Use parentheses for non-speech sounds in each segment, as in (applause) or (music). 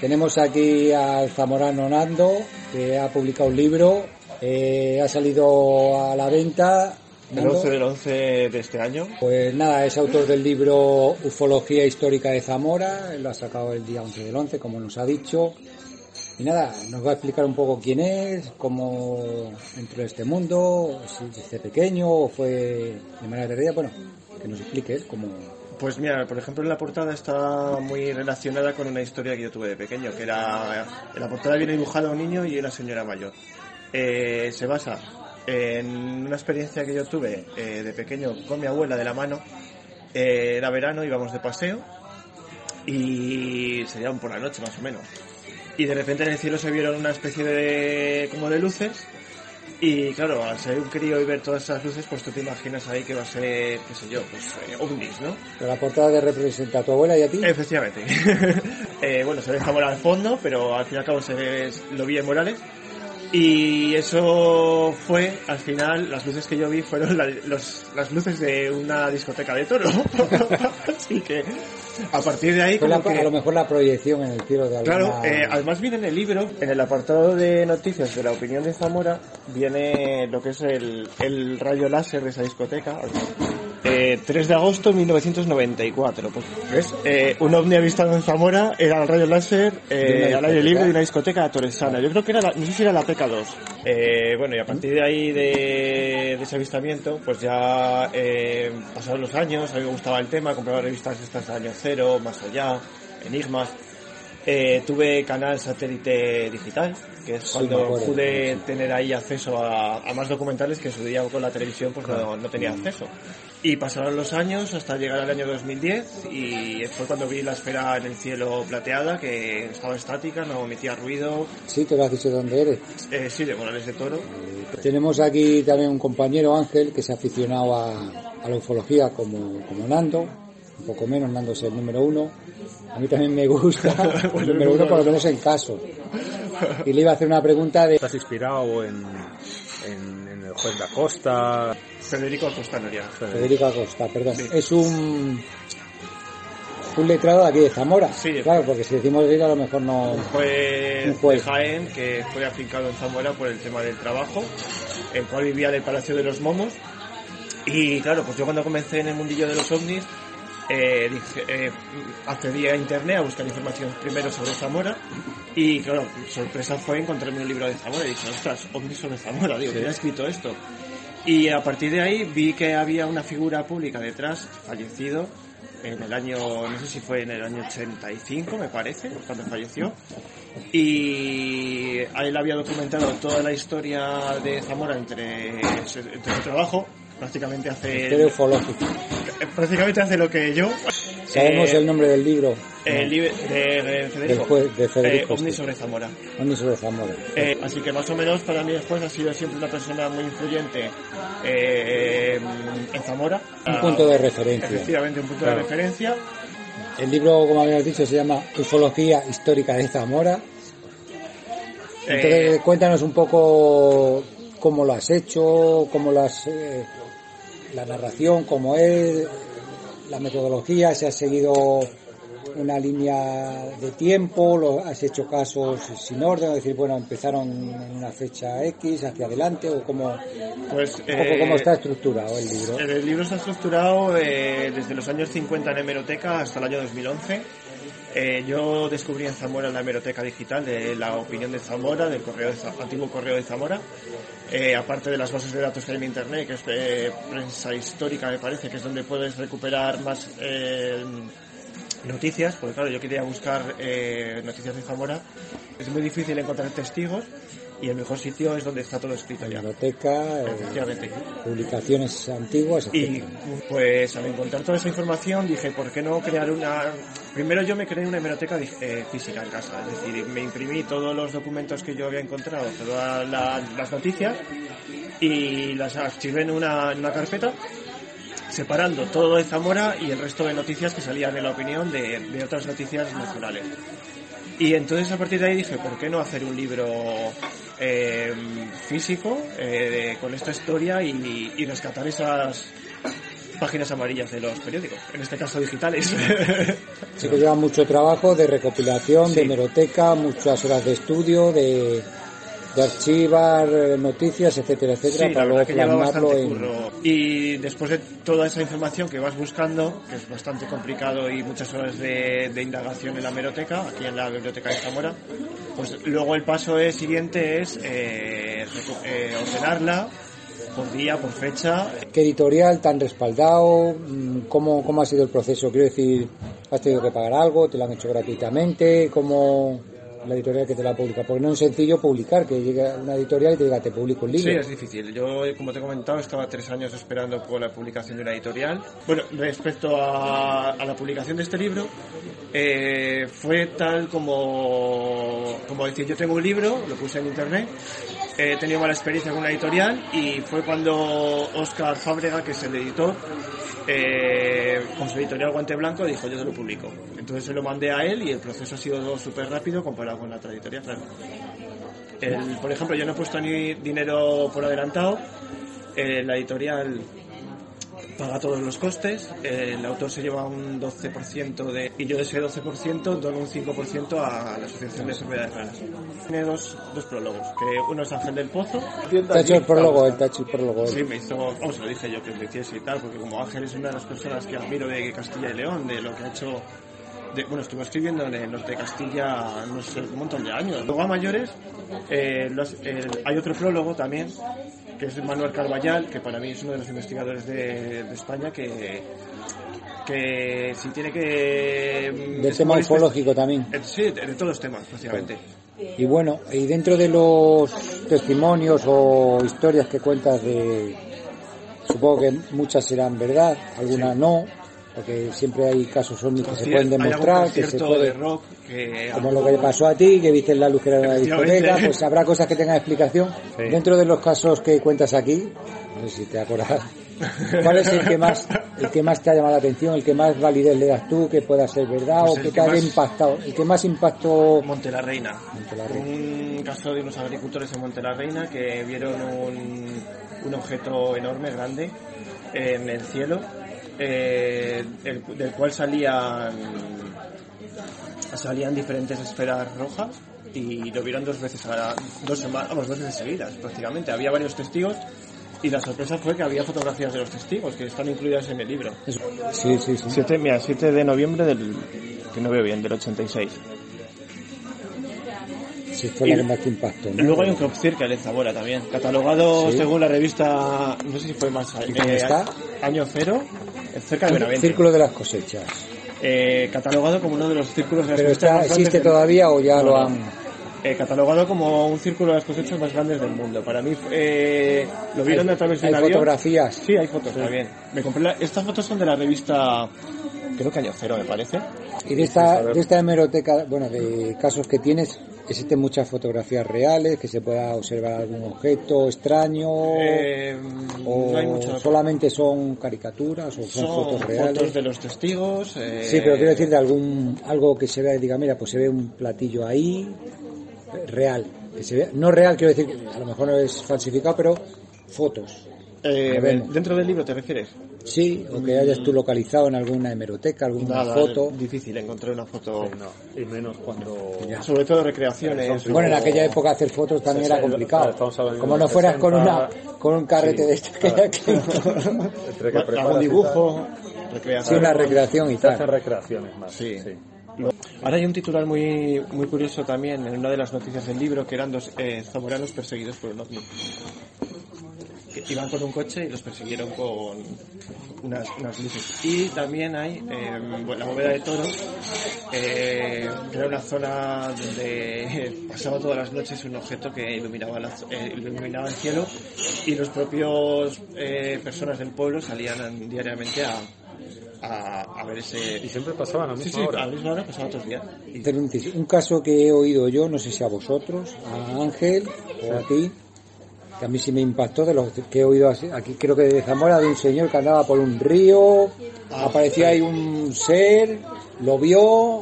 Tenemos aquí al zamorano Nando, que ha publicado un libro, eh, ha salido a la venta. El Nando. 11 del 11 de este año. Pues nada, es autor del libro Ufología Histórica de Zamora, lo ha sacado el día 11 del 11, como nos ha dicho. Y nada, nos va a explicar un poco quién es, cómo entró en este mundo, si desde pequeño o fue de manera tardía, bueno, que nos explique cómo... Pues mira, por ejemplo, en la portada está muy relacionada con una historia que yo tuve de pequeño, que era. En la portada viene dibujado un niño y una señora mayor. Eh, se basa en una experiencia que yo tuve eh, de pequeño con mi abuela de la mano. Eh, era verano, íbamos de paseo y serían por la noche más o menos. Y de repente en el cielo se vieron una especie de. como de luces y claro, al ser un crío y ver todas esas luces, pues tú te imaginas ahí que va a ser, qué sé yo, pues eh, ovnis, ¿no? Pero la portada te representa a tu abuela y a ti. Efectivamente. (laughs) Eh, bueno, se deja morar al fondo, pero al fin y al cabo se ve- lo vi en Morales. Y eso fue, al final, las luces que yo vi fueron la- los- las luces de una discoteca de toro. (laughs) Así que, a partir de ahí, la- que... a lo mejor la proyección en el cielo de alguna... Claro, eh, además viene en el libro, en el apartado de noticias de la opinión de Zamora, viene lo que es el, el rayo láser de esa discoteca. Eh, 3 de agosto de 1994. Pues, ¿ves? Eh, un ovni avistado en Zamora era el rayo láser De eh, al aire libre de una discoteca torresana. Yo creo que era, la- no sé si era la PK2. Eh, bueno, y a partir de ahí, de, de ese avistamiento, pues ya eh, pasaron los años, a mí me gustaba el tema, compraba revistas estas de año cero, más allá, enigmas. Eh, tuve canal satélite digital, que es cuando acuerdo, pude tener ahí acceso a, a más documentales que en su día con la televisión pues no, no tenía acceso. Y pasaron los años hasta llegar al año 2010 y fue cuando vi la esfera en el cielo plateada que estaba estática, no emitía ruido. Sí, te lo has dicho dónde eres. Eh, sí, de Morales de Toro. Tenemos aquí también un compañero, Ángel, que se ha aficionado a, a la ufología como, como Nando. Un poco menos, Nando es el número uno. A mí también me gusta (laughs) el número uno, por lo menos en caso. Y le iba a hacer una pregunta de... ¿Estás inspirado en el juez da Costa? Federico Acosta Noriega. Federico Acosta, perdón. Sí. Es un... Un letrado de aquí de Zamora. Sí. Claro, porque si decimos Guira a lo mejor no... Fue Un juez. de Jaén, que fue afincado en Zamora por el tema del trabajo, el cual vivía en el Palacio de los Momos. Y claro, pues yo cuando comencé en el mundillo de los ovnis, eh, eh, accedí a internet a buscar información primero sobre Zamora. Y claro, sorpresa fue encontrarme un libro de Zamora y dije, ostras, ovnis sobre Zamora, digo, ¿quién ha escrito esto? Y a partir de ahí vi que había una figura pública detrás, fallecido, en el año, no sé si fue en el año 85, me parece, cuando falleció. Y a él había documentado toda la historia de Zamora entre, entre su trabajo. Prácticamente hace, ufológica. Prácticamente hace lo que yo. ¿Sabemos Eh, el nombre del libro? el libro de, de Federico. Juez- de Federico, Eh, Ovni sí. sobre Zamora. ¿Dónde sobre Zamora? Eh, así que más o menos para mí después ha sido siempre una persona muy influyente eh, en Zamora. Un punto de referencia. Efectivamente, un punto Claro. de referencia. El libro, como habíamos dicho, se llama Ufología Histórica de Zamora. Entonces, Eh, cuéntanos un poco cómo lo has hecho, cómo lo has, eh, la narración, cómo es, la metodología, si has seguido una línea de tiempo, lo, has hecho casos sin orden, es decir, bueno, empezaron en una fecha X, hacia adelante, o cómo, pues, un poco cómo eh, está estructurado el libro. El libro está estructurado eh, desde los años 50 en hemeroteca hasta el año 2011. Eh, yo descubrí en Zamora la hemeroteca digital de la opinión de Zamora, del correo de antiguo correo de Zamora. Eh, aparte de las bases de datos que hay en internet, que es eh, prensa histórica, me parece, que es donde puedes recuperar más eh, noticias, porque claro, yo quería buscar noticias de Zamora. Es muy difícil encontrar testigos y el mejor sitio es donde está todo escrito ya. Biblioteca, eh, publicaciones antiguas, Y pues al encontrar toda esa información dije, ¿por qué no crear una... Primero yo me creé una hemeroteca eh, física en casa, es decir, me imprimí todos los documentos que yo había encontrado, todas la- las noticias y las archivé en una, en una carpeta separando todo de Zamora y el resto de noticias que salían en la opinión de, de otras noticias nacionales. Y entonces a partir de ahí dije, ¿por qué no hacer un libro eh, físico eh, de- con esta historia y, y rescatar esas páginas amarillas de los periódicos, en este caso digitales? Sí que lleva mucho trabajo de recopilación, Sí. de hemeroteca, muchas horas de estudio, de, de archivar eh, noticias, etcétera, etcétera, Sí, para luego plasmarlo en... curro. Y después de toda esa información que vas buscando, que es bastante complicado y muchas horas de, de indagación en la hemeroteca, aquí en la biblioteca de Zamora, pues luego el paso es- siguiente es eh, eh, ordenarla por día, por fecha. ¿Qué editorial tan respaldado? Mm, ¿Cómo, ¿Cómo ha sido el proceso? Quiero decir, ¿has tenido que pagar algo? ¿Te lo han hecho gratuitamente? ¿Cómo la editorial que te la publica? Porque no es sencillo publicar, que llegue una editorial y te diga, te publico un Sí, libro. es difícil. Yo, como te he comentado, estaba tres años esperando por la publicación de una editorial. Bueno, respecto a, a la publicación de este libro, eh, fue tal como, como decir, yo tengo un libro, lo puse en internet, he tenido mala experiencia con una editorial y fue cuando Oscar Fábrega, que es el editor, eh, con su editorial Guante Blanco, dijo yo te lo publico. Entonces se lo mandé a él y el proceso ha sido súper rápido comparado con la otra editorial. El- por ejemplo, yo no he puesto ni dinero por adelantado. eh, la editorial paga todos los costes. eh, el autor se lleva un 12% de, y yo de ese 12% dono un 5% a la Asociación de Enfermedades Raras. Tiene dos, dos prólogos, que uno es Ángel del Pozo. Te ha hecho el prólogo, ha hecho el prólogo. Sí, me hizo, vamos, lo dije yo que lo hiciese y tal, porque como Ángel es una de las personas que admiro de Castilla y León, de lo que ha hecho, de, bueno, estuvo escribiendo en el norte de Castilla, no sé, un montón de años. Luego a mayores, eh, los- el- hay otro prólogo también, que es Manuel Carballal, que para mí es uno de los investigadores de, de España, que, que si tiene que... mm, Del tema ufológico también. eh, Sí, de, de todos los temas, básicamente. Y bueno, y dentro de los testimonios o historias que cuentas de, supongo que muchas serán verdad, algunas no, porque siempre hay casos ovnis que se pueden demostrar, que se puede, de rock que como lo que pasó a ti, que viste la luz que era Efectivamente. discoteca, pues habrá cosas que tengan explicación. Sí. Dentro de los casos que cuentas aquí, no sé si te acordarás, ¿cuál es el que más, el que más te ha llamado la atención, el que más validez le das tú, que pueda ser verdad Pues o que te haya más- impactado, el que más impacto Monte la Reina. Monte la Reina. Un caso de unos agricultores en Monte la Reina que vieron un, un objeto enorme, grande, en el cielo, eh, el- del cual salían, salían diferentes esferas rojas y lo vieron dos veces, a, dos, sema- vamos, dos veces seguidas prácticamente. Había varios testigos y la sorpresa fue que había fotografías de los testigos que están incluidas en el libro. Sí, sí, sí. 7, mira, 7 de noviembre del, que no veo bien, del 86. Sí, fue Y la que más te impactó. ¿no? Luego hay un crop circle en Zamora también, catalogado Sí. según la revista, no sé si fue más, ¿Y cómo está? año cero, cerca de Benavente. Círculo de las cosechas. Eh, catalogado como uno de los círculos de las ¿Pero cosechas está, más grandes existe todavía o ya No, lo no. han...? Eh, catalogado como un círculo de las cosechas más grandes del mundo. Para mí, eh, lo vieron a través de hay un avión. fotografías. Sí, hay fotos también. Me compré la- estas fotos son de la revista, creo que año cero me parece. Y de esta, de esta hemeroteca, bueno, de casos que tienes, existen muchas fotografías reales, que se pueda observar algún objeto extraño, Eh, o no hay mucho solamente son caricaturas, o son, son fotos reales. fotos de los testigos. eh, Sí, pero quiero decir de algún, algo que se vea y diga, mira, pues se ve un platillo ahí, real. Que se vea, no real, quiero decir, a lo mejor no es falsificado, pero fotos. Eh. ¿Dentro del libro te refieres? Sí, o que hayas tú localizado en alguna hemeroteca, alguna Nada, foto. difícil encontrar una foto. Sí, no. Y menos cuando... Ya. Sobre todo recreaciones. Bueno, en aquella época hacer fotos también Sí, era complicado. Como no fueras con 60, una con un carrete sí, de esto que hay claro. aquí. (laughs) Entre que algún preparas y Sí, dibujo, una recreación. y tal, hacen recreaciones más. Sí. sí. Ahora hay un titular muy muy curioso también en una de las noticias del libro que eran dos eh, zamoranos perseguidos por un ovni. Iban con un coche y los persiguieron con, unas, unas luces. Y también hay eh, bueno, la bóveda de toro, eh, que era una zona donde (laughs) pasaba todas las noches un objeto que iluminaba, la- eh, iluminaba el cielo y los propios eh, personas del pueblo salían diariamente a, a, a ver ese... Y siempre pasaban a la misma sí, hora. a la misma hora pasaban otros días. Y-. Un caso que he oído yo, no sé si a vosotros, a Ángel o a ti, que a mí sí me impactó de los que he oído así- aquí, creo que de Zamora, de un señor que andaba por un río, Ah, aparecía ahí un ser, lo vio,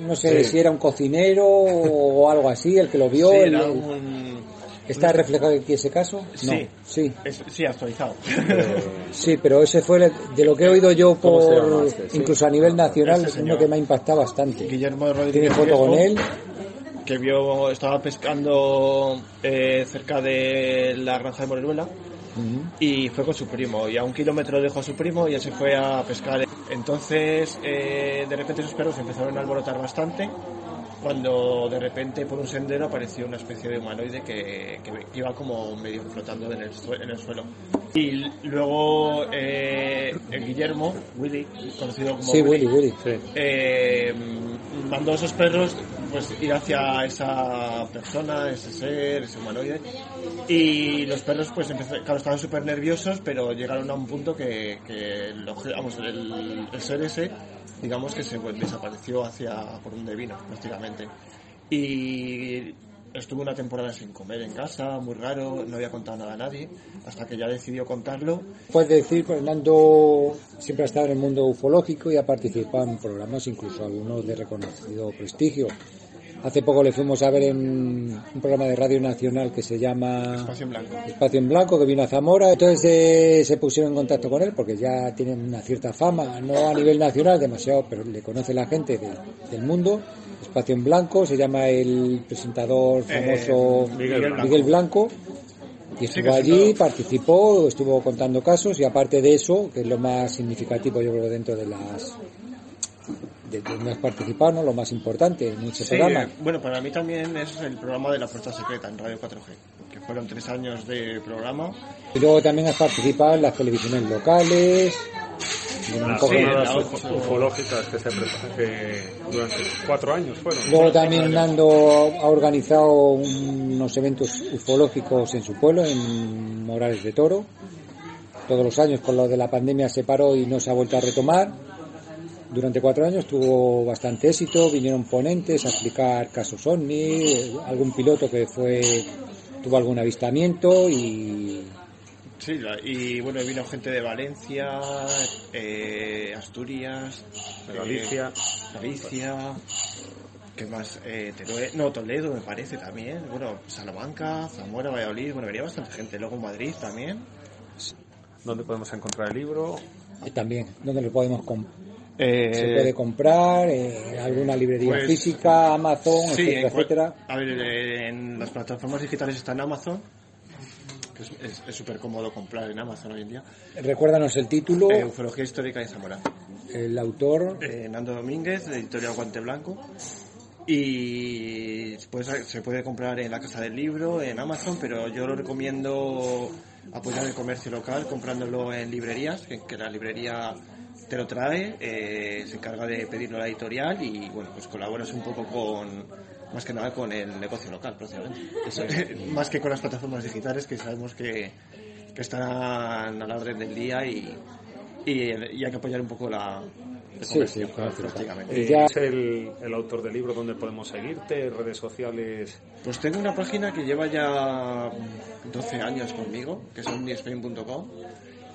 no sé Sí. si era un cocinero o algo así, el que lo vio. sí, el- era el- un... ¿Está reflejado aquí ese caso? No, Sí. sí. es- sí, actualizado. (laughs) Sí, pero ese fue el- de lo que he oído yo ¿Cómo se por llama este? Sí. incluso a nivel nacional, Ese es uno que me ha impactado bastante. Guillermo Rodríguez Tiene foto con él. Que vio estaba pescando eh, cerca de la granja de Moreluela Ujú. y fue con su primo y a un kilómetro dejó a su primo y él se fue a pescar entonces eh, de repente esos perros empezaron a alborotar bastante cuando de repente por un sendero apareció una especie de humanoide que, que iba como medio flotando en el, en el suelo y luego eh, el Guillermo Willy conocido como Sí, Willy, Willy. Sí. eh, mandó a esos perros pues ir hacia esa persona, ese ser, ese humanoide. Y los perros pues empezaron, claro, estaban súper nerviosos pero llegaron a un punto que, que obje- vamos, el, el ser ese digamos que se desapareció hacia por donde vino prácticamente. Y estuvo una temporada sin comer en casa, muy raro, no había contado nada a nadie hasta que ya decidió contarlo. Puedes decir, Fernando siempre ha estado en el mundo ufológico y ha participado en programas, incluso algunos de reconocido prestigio. Hace poco le fuimos a ver en un programa de Radio Nacional que se llama Espacio en Blanco. Espacio en Blanco, que vino a Zamora. Entonces eh, se pusieron en contacto con él porque ya tiene una cierta fama, no a nivel nacional demasiado, pero le conoce la gente de- del mundo. Espacio en Blanco, se llama el presentador famoso Eh, Miguel Blanco. Miguel Blanco. Y estuvo allí, participó, estuvo contando casos y aparte de eso, que es lo más significativo yo creo dentro de las de, has participado, ¿no? lo más importante en ese Sí, programa. eh, bueno, para mí también es el programa de la Puerta Secreta en Radio 4G, que fueron tres años de programa. Y luego también has participado en las televisiones locales. y un Las poco- Sí, jornadas ufológicas que se preparan que durante cuatro años fueron. Luego también Nando ha organizado unos eventos ufológicos en su pueblo, en Morales de Toro. Todos los años con lo de la pandemia se paró y no se ha vuelto a retomar. Durante cuatro años tuvo bastante éxito, vinieron ponentes a explicar casos OVNI, algún piloto que fue tuvo algún avistamiento y Sí, y bueno, vino gente de Valencia, eh, Asturias, eh, Galicia. Galicia, ¿qué más? Eh, Teruel- no, Toledo me parece también, bueno, Salamanca, Zamora, Valladolid, bueno, venía bastante gente, luego Madrid también. ¿Dónde podemos encontrar el libro? eh, también donde lo podemos comprar. Eh, se puede comprar, eh, alguna librería pues, física, Amazon, Sí, etcétera, en. A ver, eh, en las plataformas digitales está en Amazon, que es- súper cómodo comprar en Amazon hoy en día. Recuérdanos el título, Eh, Ufología Histórica de Zamora. el autor, Eh, Nando Domínguez, de Editorial Guante Blanco. Y pues, se puede comprar en la Casa del Libro, en Amazon, pero yo lo recomiendo apoyar el comercio local comprándolo en librerías, que, que la librería te lo trae, eh, se encarga de pedirlo a la editorial y bueno, pues colaboras un poco con, más que nada con el negocio local, prácticamente. Eso, (laughs) más que con las plataformas digitales que sabemos que, que están a la orden del día y, y, y hay que apoyar un poco la, Sí, sí, prácticamente. Y ya- ¿Es el, el autor del libro donde podemos seguirte? ¿Redes sociales? Pues tengo una página que lleva ya 12 años conmigo, que es omnispain.com,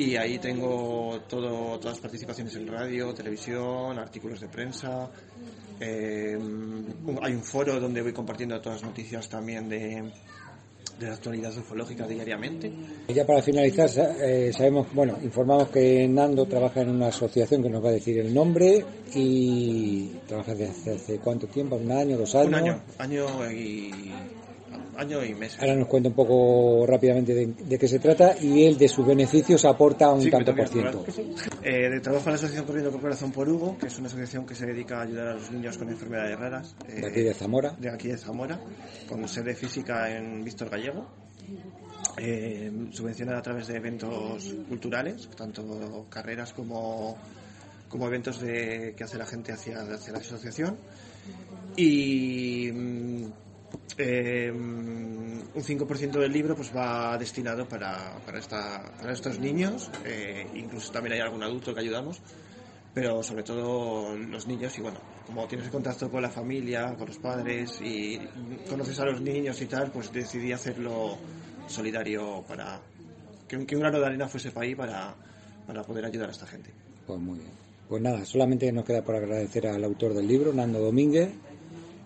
y ahí tengo todo, todas las participaciones en radio, televisión, artículos de prensa. eh, un- hay un foro donde voy compartiendo todas las noticias también de, de la actualidad ufológica diariamente. Y ya para finalizar, eh, sabemos, bueno, informamos que Nando trabaja en una asociación que nos va a decir el nombre y trabaja desde hace cuánto tiempo, un año, dos años. Un año, año y, año y meses. Ahora nos cuenta un poco rápidamente de, de qué se trata y él de sus beneficios aporta un Sí, tanto por ciento. Eh, de trabajo en la Asociación Corriendo por Corazón por Hugo, que es una asociación que se dedica a ayudar a los niños con enfermedades raras. eh, De aquí de Zamora. de aquí de Zamora, con sede física en Víctor Gallego. eh, subvencionar a través de eventos culturales, tanto carreras como, como eventos de, que hace la gente hacia, hacia la asociación. Y mm, eh, un 5% del libro pues va destinado para, para, esta, para estos niños, eh, incluso también hay algún adulto que ayudamos, pero sobre todo los niños y bueno, como tienes contacto con la familia, con los padres y conoces a los niños y tal, pues decidí hacerlo solidario para que, que un grano de arena fuese para ahí para, para poder ayudar a esta gente. Pues muy. Pues nada, solamente nos queda por agradecer al autor del libro, Nando Domínguez,